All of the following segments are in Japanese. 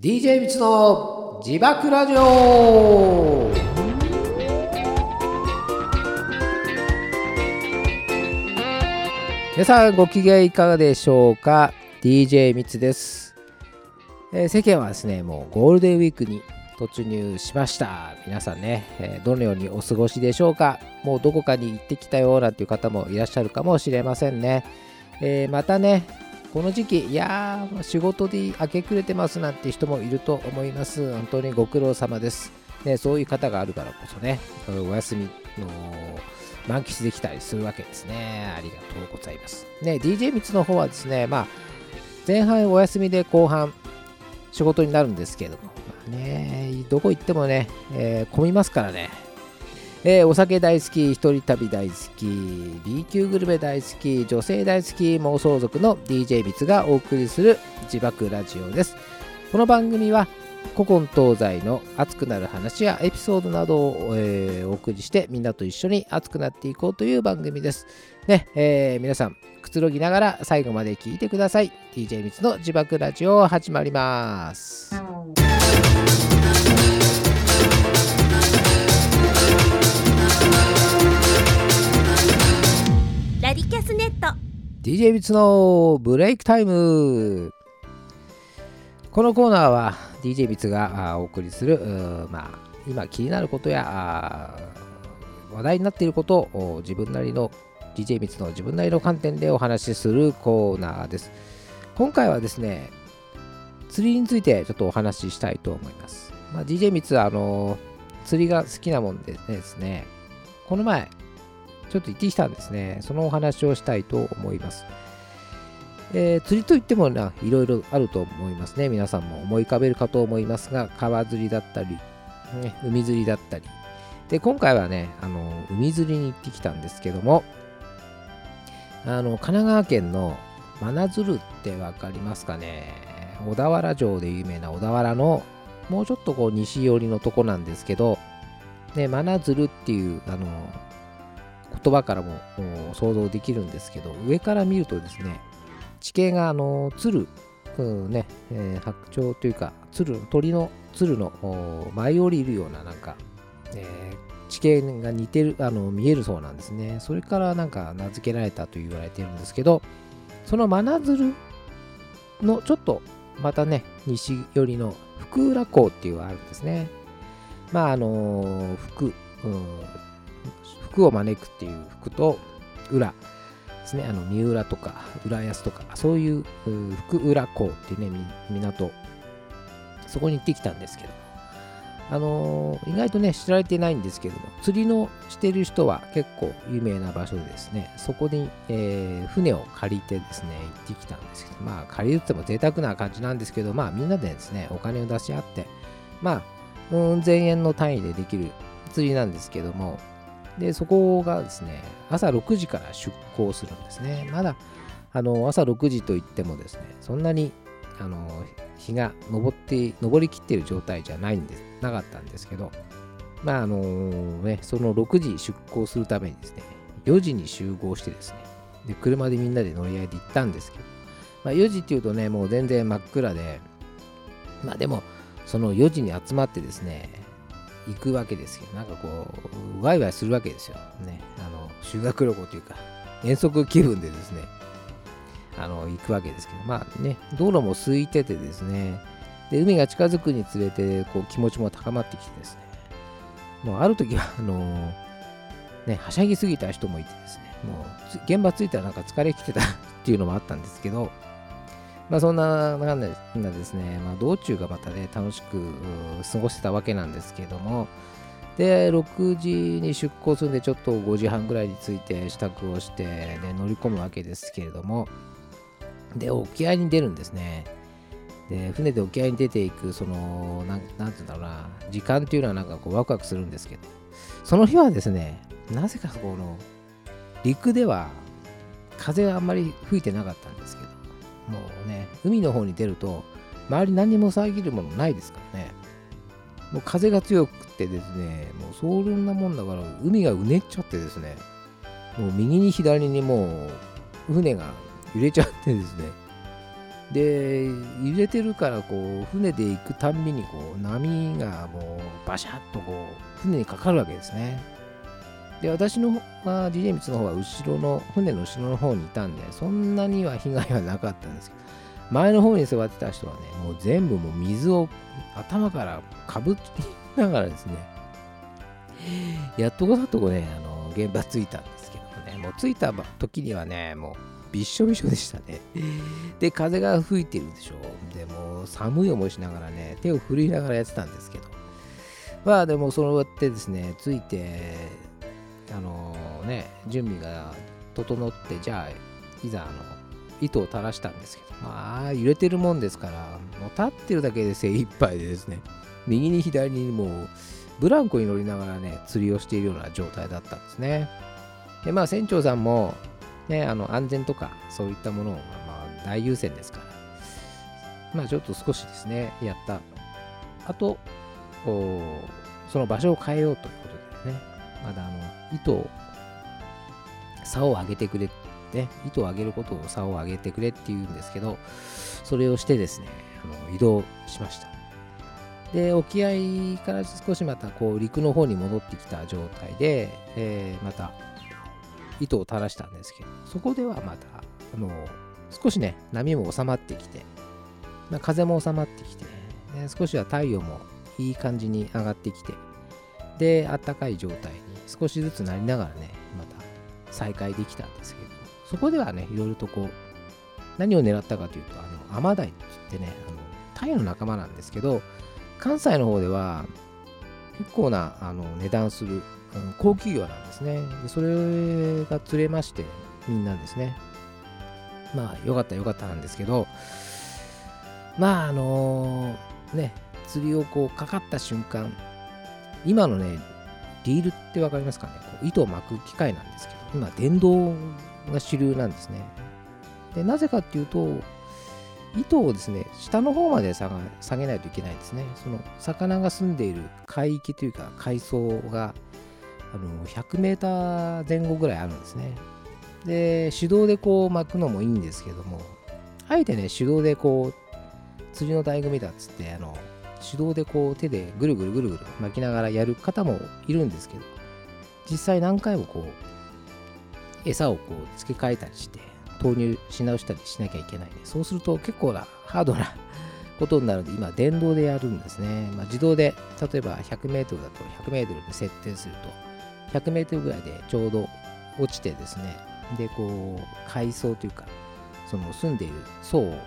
DJ みつの自爆ラジオ。皆さんご機嫌いかがでしょうか？DJ みつです、えー、世間はですねもうゴールデンウィークに突入しました。皆さんね、えー、どのようにお過ごしでしょうか？もうどこかに行ってきたよなんていう方もいらっしゃるかもしれませんね、えー、またねこの時期、いやー、仕事で明け暮れてますなんて人もいると思います。本当にご苦労様です。ね、そういう方があるからこそね、お休みの満喫できたりするわけですね。ありがとうございます。ね、DJ ミツの方はですね、まあ、前半お休みで後半仕事になるんですけれども、まあね、どこ行ってもね、えー、混みますからね、えー、お酒大好き、一人旅大好き、B 級グルメ大好き、女性大好き、妄想族の DJ ビツがお送りする自爆ラジオです。この番組は古今東西の熱くなる話やエピソードなどを、えー、お送りしてみんなと一緒に熱くなっていこうという番組です。ね、えー、皆さんくつろぎながら最後まで聞いてください。DJ ビツの自爆ラジオ始まります。DJ ビツのブレイクタイム。このコーナーは DJ ビツがお送りするまあ今気になることや話題になっていることを自分なりの DJ ビツの自分なりの観点でお話しするコーナーです。今回はですね釣りについてちょっとお話ししたいと思います、まあ、DJ ビツはあの釣りが好きなもんでですねこの前ちょっと行ってきたんですね。そのお話をしたいと思います。えー、釣りといってもいろいろあると思いますね。皆さんも思い浮かべるかと思いますが、川釣りだったり、ね、海釣りだったり。で、今回はね、あの海釣りに行ってきたんですけども、あの神奈川県の真鶴って分かりますかね小田原城で有名な小田原のもうちょっとこう西寄りのとこなんですけど、ね、真鶴っていうあの言葉からも想像できるんですけど上から見るとですね地形があの鶴、うんねえー、白鳥というか鶴鳥の鶴の舞い降りるようななんか、えー、地形が似てるあの見えるそうなんですね。それからなんか名付けられたと言われてるんですけどその真鶴のちょっとまたね西寄りの福浦港っていうのがあるんですね。まああの福、うん福を招くっていう福と裏ですね、あの三浦とか浦安とか、そういう福浦港っていうね、港、そこに行ってきたんですけど、あのー、意外とね、知られてないんですけども、釣りのしてる人は結構有名な場所でですね、そこに、えー、船を借りてですね、行ってきたんですけど、まあ、借りるっても贅沢な感じなんですけど、まあ、みんなでですね、お金を出し合って、まあ、うん、千円の単位でできる釣りなんですけども、で、そこがですね、朝6時から出港するんですね。まだ、あの、朝6時といってもですね、そんなに、あの、日が昇って、昇りきっている状態じゃないんです、なかったんですけど、まあ、あのね、その6時出港するためにですね、4時に集合してですね、で、車でみんなで乗り合いで行ったんですけど、まあ、4時っていうとね、もう全然真っ暗で、まあでも、その4時に集まってですね、行くわけですけど、なんかこう、ワイワイするわけですよ。ね。あの、修学旅行というか、遠足気分でですね、あの、行くわけですけど、まあね、道路も空いててですね、で、海が近づくにつれて、こう、気持ちも高まってきてですね、もうある時は、あのね、はしゃぎすぎた人もいてですね、もう、現場着いたらなんか疲れきてたっていうのもあったんですけど、まあ、そんななんでですね、まあ、道中がまたね、楽しく過ごしてたわけなんですけども、で、6時に出港するんで、ちょっと5時半ぐらいに着いて支度をして、ね、乗り込むわけですけれども、で、沖合に出るんですね。で、船で沖合に出ていく、その、なんなんていうんだろうな、時間っていうのはなんかこうワクワクするんですけど、その日はですね、なぜかこの、陸では風があんまり吹いてなかったんですけど、もうね、海の方に出ると、周り何も遮るものないですからね。もう風が強くてですね、もうそんなもんだから、海がうねっちゃってですね、もう右に左にもう船が揺れちゃってですね、で揺れてるからこう船で行くたんびにこう波がもうバシャッとこう船にかかるわけですねで私のは DJ ミツの方は後ろの船の後ろの方にいたんでそんなには被害はなかったんですけど前の方に座ってた人はねもう全部もう水を頭からかぶりながらですねやっとこさっとこねあの現場着いたんですけどねもう着いた時にはねもうびっしょびしょでしたね。で、風が吹いてるでしょ。でも、寒い思いしながらね、手を振りながらやってたんですけど。まあ、でも、そうやってですね、ついて、あのー、ね、準備が整って、じゃあ、いざ、あの、糸を垂らしたんですけど、まあ、揺れてるもんですから、もう立ってるだけで精一杯でですね、右に左にもう、ブランコに乗りながらね、釣りをしているような状態だったんですね。で、まあ、船長さんも、ね、あの安全とかそういったものを、まあ、大優先ですから、まあちょっと少しですね、やった。あと、その場所を変えようということでね、まだあの糸を、竿を上げてくれ、ね、糸を上げることを竿を上げてくれっていうんですけど、それをしてですね、あの移動しました。で、沖合から少しまたこう陸の方に戻ってきた状態で、えー、また糸を垂らしたんですけど、そこではまた、あの、少しね、波も収まってきて、まあ、風も収まってきて、ね、少しは太陽もいい感じに上がってきて、で、あったかい状態少しずつなりながらね、また再開できたんですけど、そこではね、いろいろとこう、何を狙ったかというと、あの、アマダイって言ってね、あの、タイの仲間なんですけど、関西の方では結構なあの値段する高級魚なんですねで。それが釣れまして、みんなですね。まあ、よかったよかったなんですけど、まあ、あのー、ね、釣りをこうかかった瞬間、今のね、リールって分かりますかね？こう糸を巻く機械なんですけど、今、電動が主流なんですね。で、なぜかっていうと、糸をですね、下の方まで下げないといけないんですね。その魚が住んでいる海域というか海藻があの100メーター前後ぐらいあるんですね。で、手動でこう巻くのもいいんですけども、あえてね、手動でこう、釣りの醍醐味だっつって、あの、手動でこう手でぐるぐるぐるぐる巻きながらやる方もいるんですけど、実際何回もこう、餌をこう付け替えたりして、投入し直したりしなきゃいけないんで、そうすると結構なハードなことになるので、今電動でやるんですね。まあ、自動で、例えば 100m だと 100m に設定すると、100メートルぐらいでちょうど落ちてですね、で、こう、海藻というか、その住んでいる層を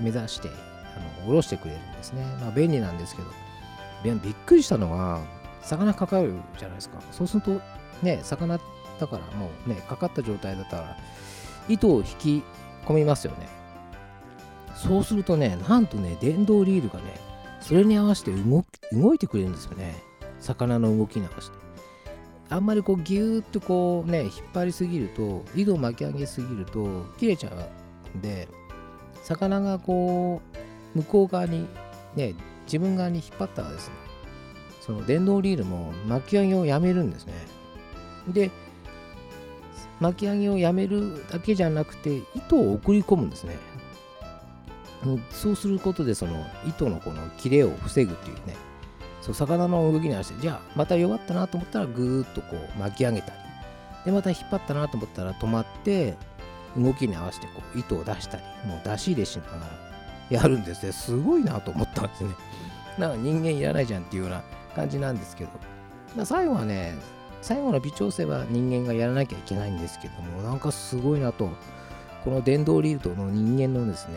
目指して、あの、下ろしてくれるんですね。まあ、便利なんですけど、びっくりしたのは、魚かかるじゃないですか。そうすると、ね、魚だからもうね、かかった状態だったら、糸を引き込みますよね。そうするとね、なんとね、電動リールがね、それに合わせて動いてくれるんですよね。魚の動きに合わせて。あんまりこうギューッとこうね引っ張りすぎると井戸巻き上げすぎると切れちゃうんで魚がこう向こう側にね自分側に引っ張ったらですねその電動リールも巻き上げをやめるんですね。で巻き上げをやめるだけじゃなくて糸を送り込むんですね。そうすることでその糸のこの切れを防ぐっていうねそう魚の動きに合わせてじゃあまた弱ったなと思ったらぐーっとこう巻き上げたりでまた引っ張ったなと思ったら止まって動きに合わせてこう糸を出したりもう出し入れしながらやるんですね。すごいなと思ったんですね。なんか人間いらないじゃんっていうような感じなんですけど。最後はね最後の微調整は人間がやらなきゃいけないんですけどもなんかすごいなと。この電動リールとの人間のですね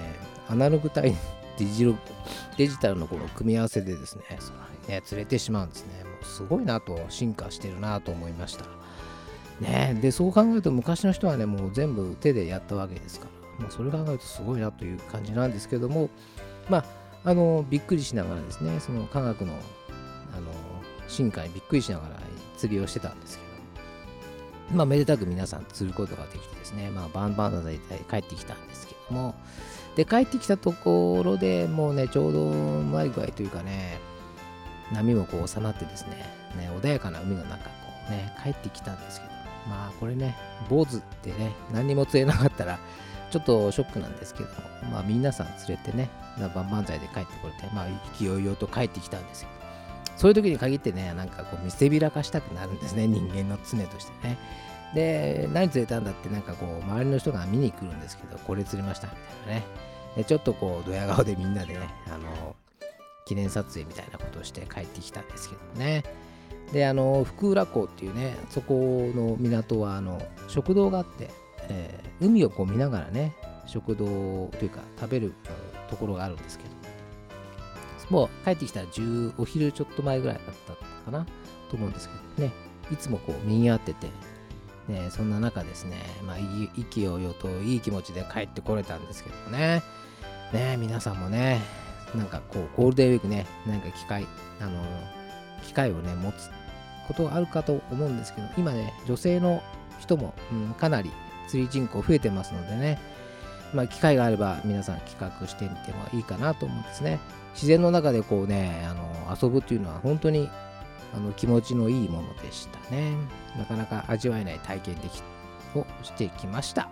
アナログ対デジデジタルのこの組み合わせでですねそのね、釣れてしまうんですね。もうすごいなと、進化してるなと思いました。ね、で、そう考えると昔の人はね、もう全部手でやったわけですから、まあ、それ考えるとすごいなという感じなんですけども、まあ、あの、びっくりしながらですね、その科学の、あの、進化にびっくりしながら釣りをしてたんですけど、まあ、めでたく皆さん釣ることができてですね、まあ、バンバンの大体帰ってきたんですけども、で、帰ってきたところでもうね、ちょうどうまい具合というかね、波もこう収まってですね、ね穏やかな海の中、こうね、帰ってきたんですけど、まあこれね、坊主ってね、何にも釣れなかったら、ちょっとショックなんですけど、まあ、皆さん連れてね、万々歳で帰ってこれて、まあ、意気揚々と帰ってきたんですよ。そういう時に限ってね、なんかこう見せびらかしたくなるんですね、人間の常としてね。で、何釣れたんだって、なんかこう、周りの人が見に来るんですけど、これ釣れましたみたいなね。で、ちょっとこう、ドヤ顔でみんなでね、あの、記念撮影みたいなことをして帰ってきたんですけどね。で、あの、福浦港っていうね、そこの港は、あの、食堂があって、えー、海をこう見ながらね、食堂というか、食べるところがあるんですけど、も。う帰ってきたら10お昼ちょっと前ぐらいだったかなと思うんですけどね、いつもこう、にぎわってて、ね、そんな中ですね、まあ、意気揚々といい気持ちで帰ってこれたんですけどね、ね、皆さんもね、なんかこう、ゴールデンウィークね、なんか機会、あの、機会をね、持つことがあるかと思うんですけど、今ね、女性の人も、うん、かなり釣り人口増えてますのでね、まあ、機会があれば皆さん企画してみてもいいかなと思うんですね。自然の中でこうね、あの遊ぶっていうのは本当にあの気持ちのいいものでしたね。なかなか味わえない体験できをしてきました。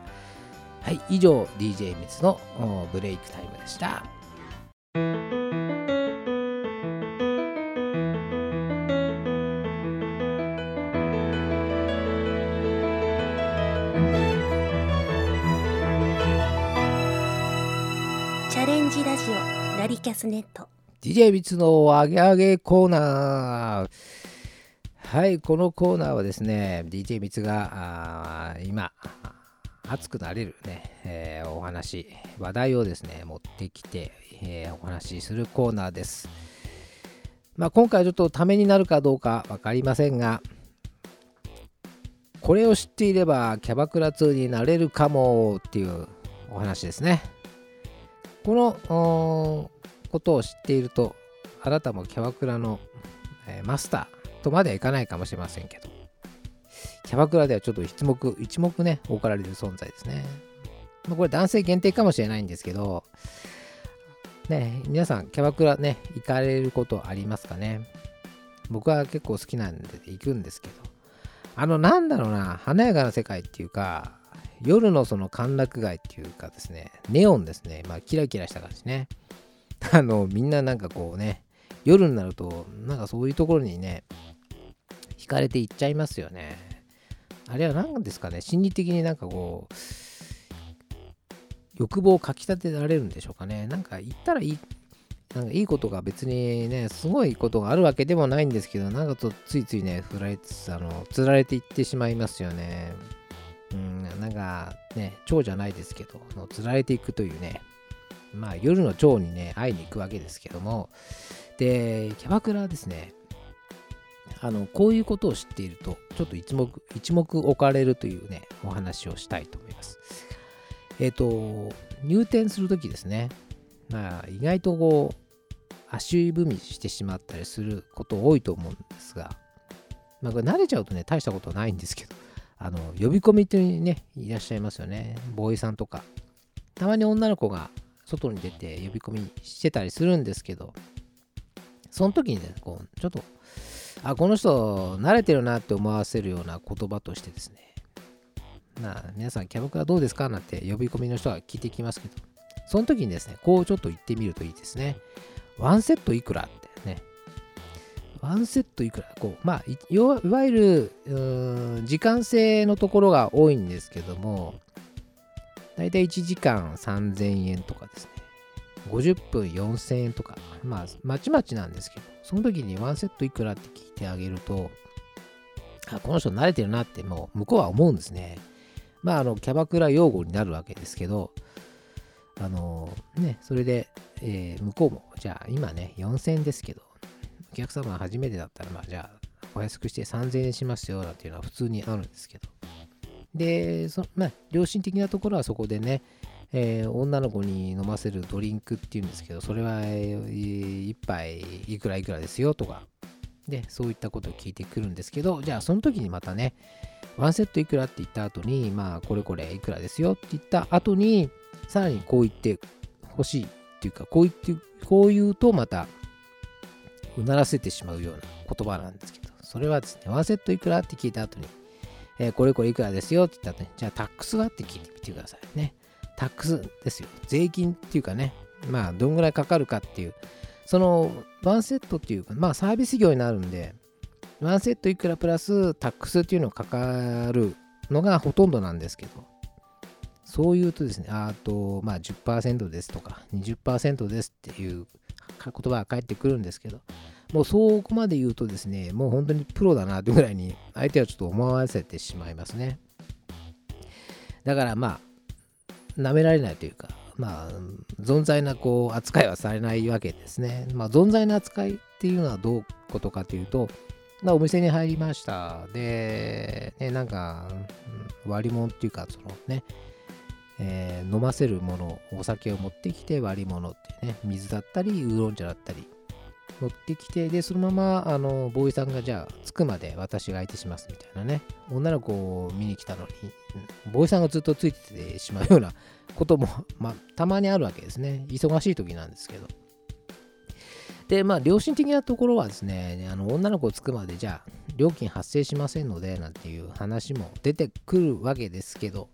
はい、以上 DJ ミツのブレイクタイムでした。チャレンジラジオラリキャスネット DJ ビツのアゲアゲコーナー。はい、このコーナーはですね、DJ ビツが今、熱くなれるね、えー、お話、話題をですね、持ってきて、えー、お話しするコーナーです。まあ、今回ちょっとためになるかどうか分かりませんが、これを知っていればキャバクラ2になれるかもっていうお話ですね。このことを知っていると、あなたもキャバクラの、えー、マスターとまではいかないかもしれませんけど、キャバクラではちょっと一目、一目ね、置かられる存在ですね。ま、これ男性限定かもしれないんですけど、ね、皆さんキャバクラね、行かれることありますかね？僕は結構好きなんで行くんですけど、あの、なんだろうな、華やかな世界っていうか、夜のその歓楽街っていうかですね、ネオンですね、まあ、キラキラした感じね。あの、みんななんかこうね、夜になると、なんかそういうところにね、惹かれていっちゃいますよね。あれは何ですかね、心理的になんかこう、欲望をかきたてられるんでしょうかね。なんか言ったらいい、なんかいいことが別にね、すごいことがあるわけでもないんですけど、なんかとついついね、振られつあの、釣られていってしまいますよね。なんかね、蝶じゃないですけど、の釣られていくというね、まあ、夜の蝶にね、会いに行くわけですけども、で、キャバクラですね、あの、こういうことを知っていると、ちょっと一目、一目置かれるというね、お話をしたいと思います。えっ、ー、と、入店するときですね、まあ、意外とこう、足踏みしてしまったりすること多いと思うんですが、まあ、これ慣れちゃうとね、大したことないんですけど、あの、呼び込みってね、いらっしゃいますよね。ボーイさんとか。たまに女の子が外に出て呼び込みしてたりするんですけど、その時にね、こう、ちょっと、あ、この人慣れてるなって思わせるような言葉としてですね、なあ、皆さんキャバクラどうですかなんて呼び込みの人が聞いてきますけど、その時にですね、こうちょっと言ってみるといいですね。ワンセットいくらってね。ワンセットいくらこう、まあ、いわゆる、時間制のところが多いんですけども、だいたい1時間3000円とかですね。50分4000円とか、まあ、まちまちなんですけど、その時にワンセットいくらって聞いてあげると、あ、この人慣れてるなってもう向こうは思うんですね。まあ、あの、キャバクラ用語になるわけですけど、あのね、それで、えー、向こうも、じゃあ今ね、4000円ですけど、お客様が初めてだったら、まあじゃあ、お安くして3000円しますよ、なんていうのは普通にあるんですけど、で、そまあ、良心的なところはそこでね、えー、女の子に飲ませるドリンクっていうんですけど、それは、えー、1杯いくらいくらですよとか、で、そういったことを聞いてくるんですけど、じゃあその時にまたね、ワンセットいくらって言った後に、まあ、これこれいくらですよって言った後に、さらにこう言ってほしいっていうか、こう言って、こう言うとまた、うならせてしまうような言葉なんですけど、それはですね、ワンセットいくらって聞いた後に、えー、これこれいくらですよって言ったらね、じゃあタックスはって聞いてみてくださいね。タックスですよ。税金っていうかね、まあ、どんぐらいかかるかっていう、そのワンセットっていうか、まあ、サービス業になるんで、ワンセットいくらプラスタックスっていうのがかかるのがほとんどなんですけど、そう言うとですね、あと、まあ10%ですとか20%ですっていう言葉が返ってくるんですけど、もうそこまで言うとですね、もう本当にプロだなというぐらいに相手はちょっと思わせてしまいますね。だからまあ、舐められないというか、まあ、存在なこう扱いはされないわけですね。まあ、存在な扱いっていうのはどういうことかというとま、お店に入りました。で、ね、なんか、割り物っていうか、そのね、えー、飲ませるもの、お酒を持ってきて割り物ってね、水だったり、ウーロン茶だったり、持ってきて、で、そのまま、あの、ボーイさんがじゃあ、着くまで私が相手しますみたいなね、女の子を見に来たのに、ボーイさんがずっとついててしまうようなことも、まあ、たまにあるわけですね。忙しい時なんですけど。で、まあ、良心的なところはですね、あの女の子着くまでじゃあ、料金発生しませんので、なんていう話も出てくるわけですけど、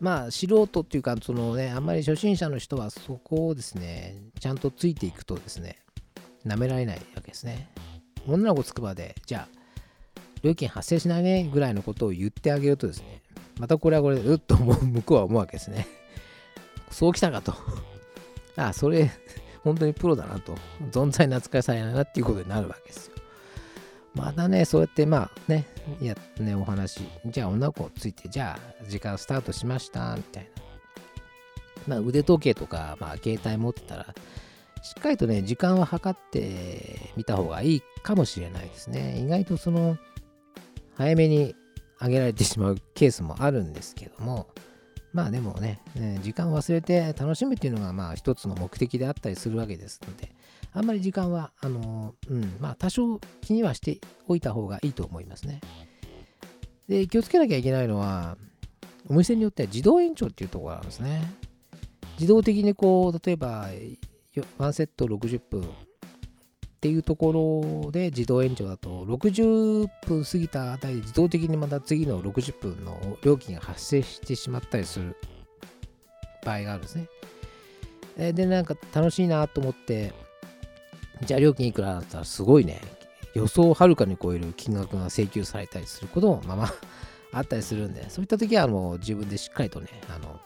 まあ、素人っていうか、そのね、あんまり初心者の人はそこをですね、ちゃんとついていくとですね、舐められないわけですね。女の子着くまで、じゃあ、料金発生しないねぐらいのことを言ってあげるとですね、またこれはこれで、うっと向こうは思うわけですね。そうきたかと。ああ、それ、本当にプロだなと。存在に扱いされないなっていうことになるわけですよ。まだね、そうやってまあね、やね、お話、じゃあ女の子ついて、じゃあ時間スタートしました、みたいな。まあ腕時計とか、まあ携帯持ってたら、しっかりとね、時間を計ってみた方がいいかもしれないですね。意外とその、早めに上げられてしまうケースもあるんですけども、まあでもね、ね時間を忘れて楽しむっていうのがまあ一つの目的であったりするわけですので、あんまり時間は、あのうん、まあ多少気にはしておいた方がいいと思いますね。で、気をつけなきゃいけないのは、お店によっては自動延長っていうところがあるんですね。自動的にこう、例えば、ワンセット60分っていうところで自動延長だと60分過ぎたあたりで自動的にまた次の60分の料金が発生してしまったりする場合があるんですね。で、なんか楽しいなと思ってじゃあ料金いくらだったらすごいね、予想をはるかに超える金額が請求されたりすることもまあまあ あったりするんで、そういった時はもう自分でしっかりとね、あの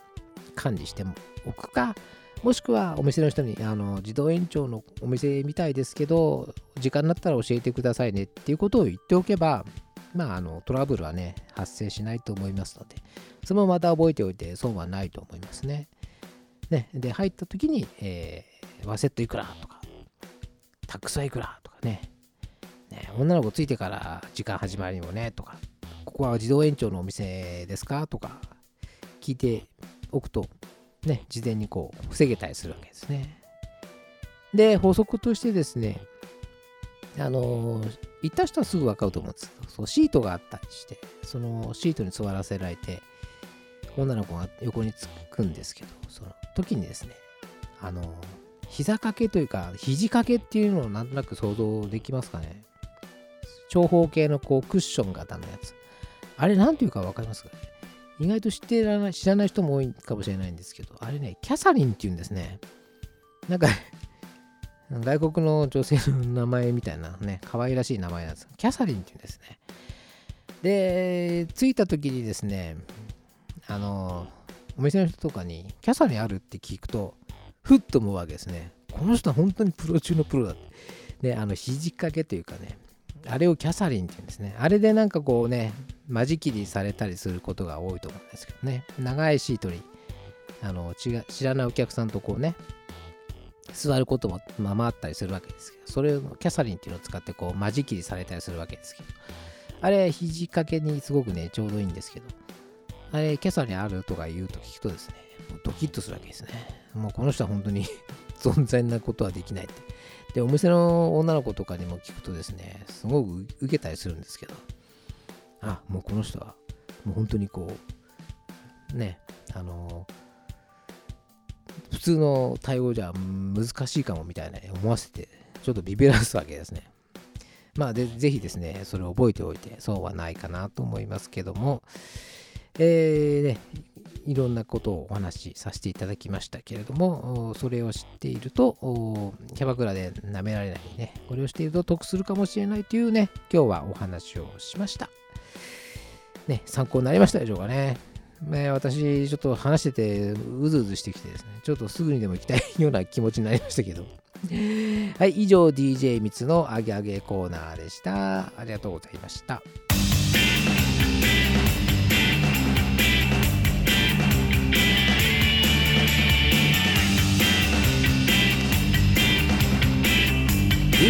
管理しておくか、もしくはお店の人にあの自動延長のお店みたいですけど、時間になったら教えてくださいねっていうことを言っておけば、まあ、あのトラブルはね、発生しないと思いますので、それもまた覚えておいて損はないと思いますね。ね。で、入った時に、えー、ワセットいくらとか、タックスはいくらとかね。ね女の子ついてから時間始まりもねとか。ここは自動延長のお店ですか？とか聞いておくとね事前にこう防げたりするわけですね。で法則としてですねあの行った人はすぐ分かると思うんです。けどそうシートがあったりしてそのシートに座らせられて女の子が横につくんですけどその時にですねあの膝掛けというか、肘掛けっていうのをなんとなく想像できますかね。長方形のこうクッション型のやつ。あれなんていうかわかりますかね意外と知ってらない、知らない人も多いかもしれないんですけど、あれね、キャサリンっていうんですね。なんか 外国の女性の名前みたいなね、可愛らしい名前なんです。キャサリンっていうんですね。で、着いた時にですね、あの、お店の人とかに、キャサリンあるって聞くと、ふっと思うわけですね。この人は本当にプロ中のプロだって。で、あの、肘掛けというかね、あれをキャサリンって言うんですね。あれでなんかこうね、間仕切りされたりすることが多いと思うんですけどね。長いシートに、あの、知らないお客さんとこうね、座ることもままあったりするわけですけど、それをキャサリンっていうのを使ってこう間仕切りされたりするわけですけど、あれ、肘掛けにすごくね、ちょうどいいんですけど、あれ、キャサリンあるとか言うと聞くとですね、ドキッとするわけですね。もうこの人は本当に 存在なことはできないって。で、お店の女の子とかにも聞くとですね、すごく受けたりするんですけど、あ、もうこの人は、もう本当にこう、ね、あの普通の対応じゃ難しいかもみたいな思わせて、ちょっとビビらすわけですね。まあで、ぜひですね、それを覚えておいて、そうはないかなと思いますけども、えーね、いろんなことをお話しさせていただきましたけれども、それを知っていると、キャバクラで舐められないね、これをしていると得するかもしれないというね、今日はお話をしました。ね、参考になりましたでしょうかね。ね、私、ちょっと話してて、うずうずしてきてですね、ちょっとすぐにでも行きたいような気持ちになりましたけど。はい、以上 DJ みつのあげあげコーナーでした。ありがとうございました。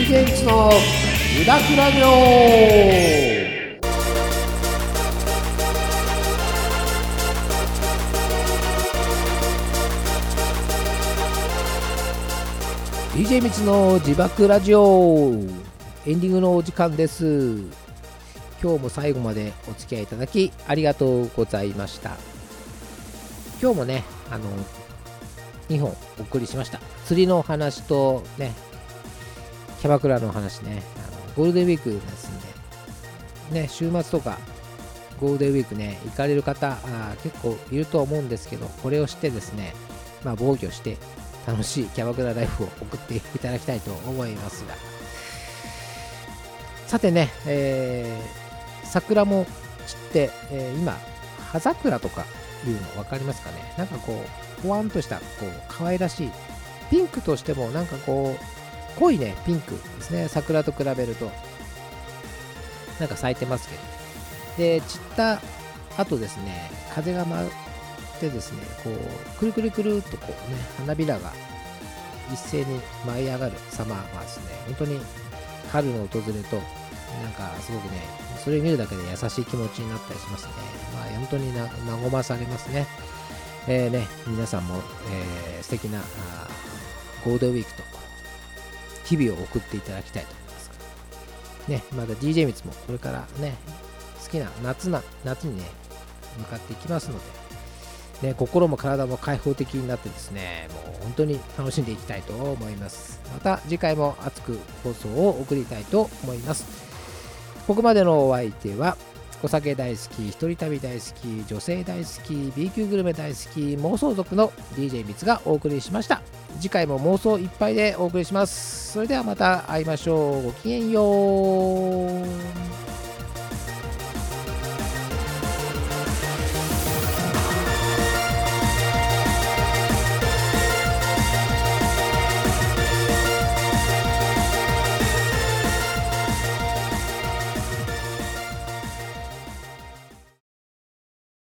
DJ みつのゆだくラジオ DJ みつの自爆ラジオ。エンディングのお時間です。今日も最後までお付き合いいただきありがとうございました。今日もねあの2本お送りしました。釣りの話とねキャバクラの話ね。あのゴールデンウィークですんで。ね週末とかゴールデンウィークね行かれる方あ結構いると思うんですけどこれをしてですねまあ防御して楽しいキャバクラライフを送っていただきたいと思いますが。さてね、えー、桜も散って、えー、今葉桜とかいうの分かりますかね？なんかこうほわんとしたこう可愛らしいピンクとしてもなんかこう濃いねピンクですね桜と比べるとなんか咲いてますけどで散った後ですね風が舞ってですね、こう、くるくるくるっとこうね、花びらが一斉に舞い上がる様はですね、本当に春の訪れと、なんかすごくね、それを見るだけで優しい気持ちになったりしますね。まあ、本当に和まされますね。えー、ね、皆さんも、えー、素敵なゴールデンウィークと日々を送っていただきたいと思います。ね、まだ DJ ミツもこれからね、好きな夏な、夏にね、向かっていきますので、ね、心も体も開放的になってですね、もう本当に楽しんでいきたいと思います。また次回も熱く放送を送りたいと思います。ここまでのお相手は、お酒大好き、一人旅大好き、女性大好き、B 級グルメ大好き、妄想族の DJ ミツがお送りしました。次回も妄想いっぱいでお送りします。それではまた会いましょう。ごきげんよう。